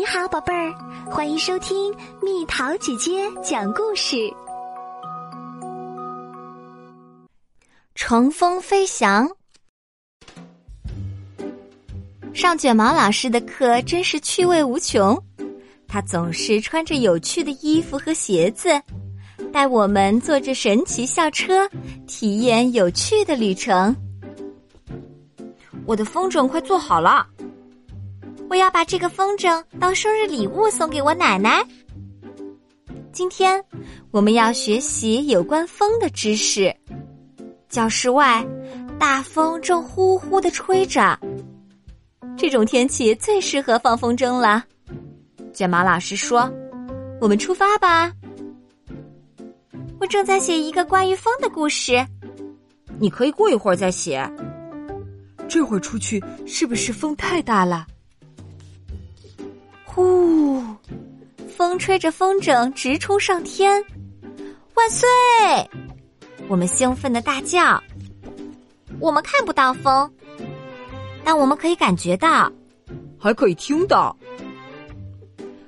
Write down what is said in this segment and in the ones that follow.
你好，宝贝儿，欢迎收听蜜桃姐姐讲故事。乘风飞翔，上卷毛老师的课真是趣味无穷。他总是穿着有趣的衣服和鞋子，带我们坐着神奇校车，体验有趣的旅程。我的风筝快做好了。我要把这个风筝当生日礼物送给我奶奶。今天我们要学习有关风的知识。教室外，大风正呼呼的吹着，这种天气最适合放风筝了。卷毛老师说：“我们出发吧。”我正在写一个关于风的故事。你可以过一会儿再写。这会儿出去是不是风太大了？呼，风吹着风筝直冲上天，万岁！我们兴奋的大叫。我们看不到风，但我们可以感觉到，还可以听到。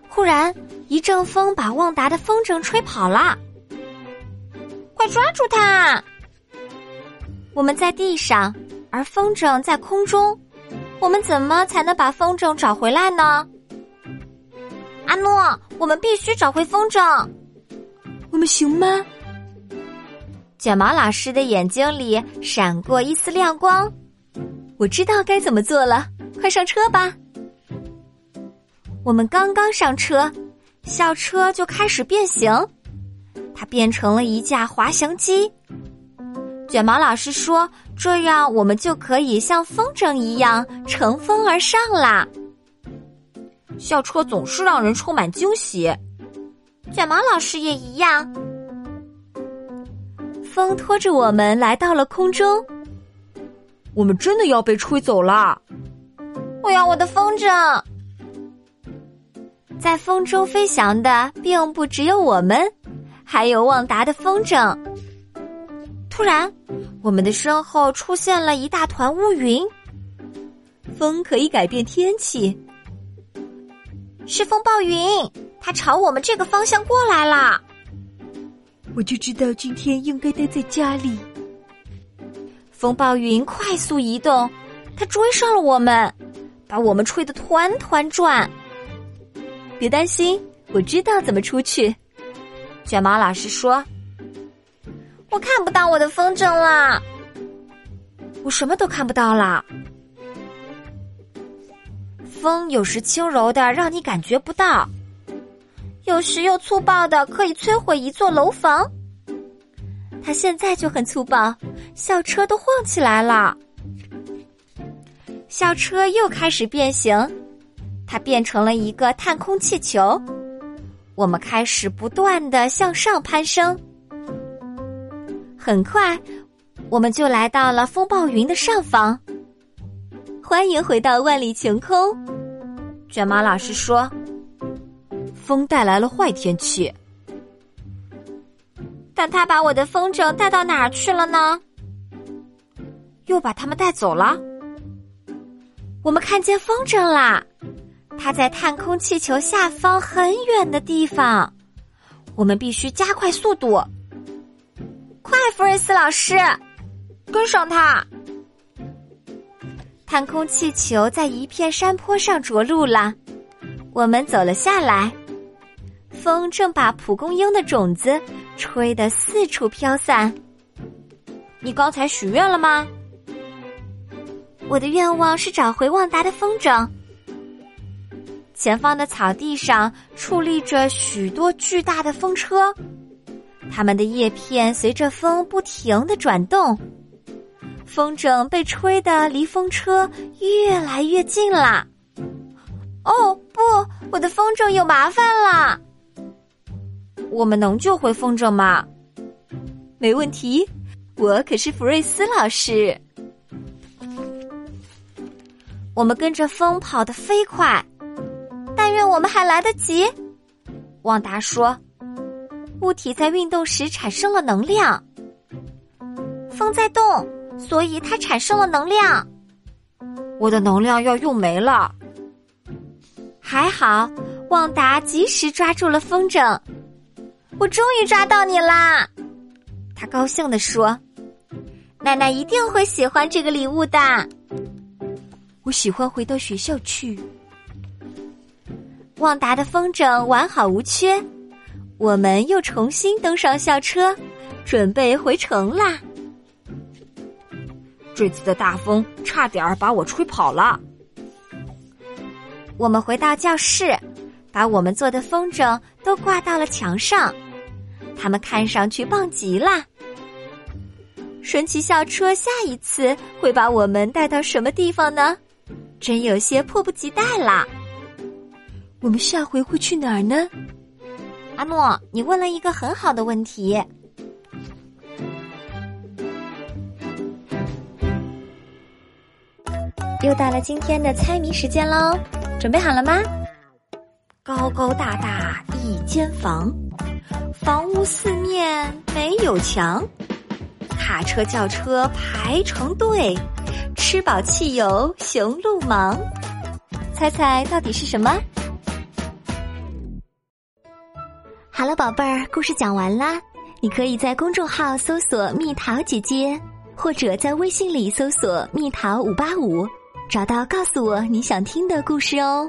忽然，一阵风把旺达的风筝吹跑了，快抓住它！我们在地上，而风筝在空中，我们怎么才能把风筝找回来呢？阿诺，我们必须找回风筝。我们行吗？卷毛老师的眼睛里闪过一丝亮光。我知道该怎么做了，快上车吧。我们刚刚上车，校车就开始变形，它变成了一架滑翔机。卷毛老师说：“这样我们就可以像风筝一样乘风而上啦。”校车总是让人充满惊喜，卷毛老师也一样。风拖着我们来到了空中，我们真的要被吹走了。我要我的风筝。在风中飞翔的并不只有我们，还有旺达的风筝。突然，我们的身后出现了一大团乌云。风可以改变天气。是风暴云，它朝我们这个方向过来了。我就知道今天应该待在家里。风暴云快速移动，它追上了我们，把我们吹得团团转。别担心，我知道怎么出去。卷毛老师说：“我看不到我的风筝了，我什么都看不到了。”风有时轻柔的让你感觉不到，有时又粗暴的可以摧毁一座楼房。它现在就很粗暴，校车都晃起来了。校车又开始变形，它变成了一个探空气球。我们开始不断的向上攀升，很快我们就来到了风暴云的上方。欢迎回到万里晴空，卷毛老师说：“风带来了坏天气，但他把我的风筝带到哪儿去了呢？又把他们带走了。我们看见风筝啦，它在探空气球下方很远的地方。我们必须加快速度，快，弗瑞斯老师，跟上它。”看空气球在一片山坡上着陆了，我们走了下来。风正把蒲公英的种子吹得四处飘散。你刚才许愿了吗？我的愿望是找回旺达的风筝。前方的草地上矗立着许多巨大的风车，它们的叶片随着风不停的转动。风筝被吹得离风车越来越近啦！哦不，我的风筝有麻烦了。我们能救回风筝吗？没问题，我可是弗瑞斯老师。我们跟着风跑得飞快，但愿我们还来得及。旺达说：“物体在运动时产生了能量，风在动。”所以它产生了能量，我的能量要用没了。还好，旺达及时抓住了风筝。我终于抓到你啦！他高兴地说：“奶奶一定会喜欢这个礼物的。”我喜欢回到学校去。旺达的风筝完好无缺，我们又重新登上校车，准备回城啦。这次的大风差点把我吹跑了。我们回到教室，把我们做的风筝都挂到了墙上，它们看上去棒极了。神奇校车下一次会把我们带到什么地方呢？真有些迫不及待啦！我们下回会去哪儿呢？阿诺，你问了一个很好的问题。又到了今天的猜谜时间喽，准备好了吗？高高大大一间房，房屋四面没有墙，卡车轿车排成队。吃饱汽油，雄鹿忙。猜猜到底是什么？好了，宝贝儿，故事讲完啦。你可以在公众号搜索“蜜桃姐姐”，或者在微信里搜索“蜜桃五八五”，找到告诉我你想听的故事哦。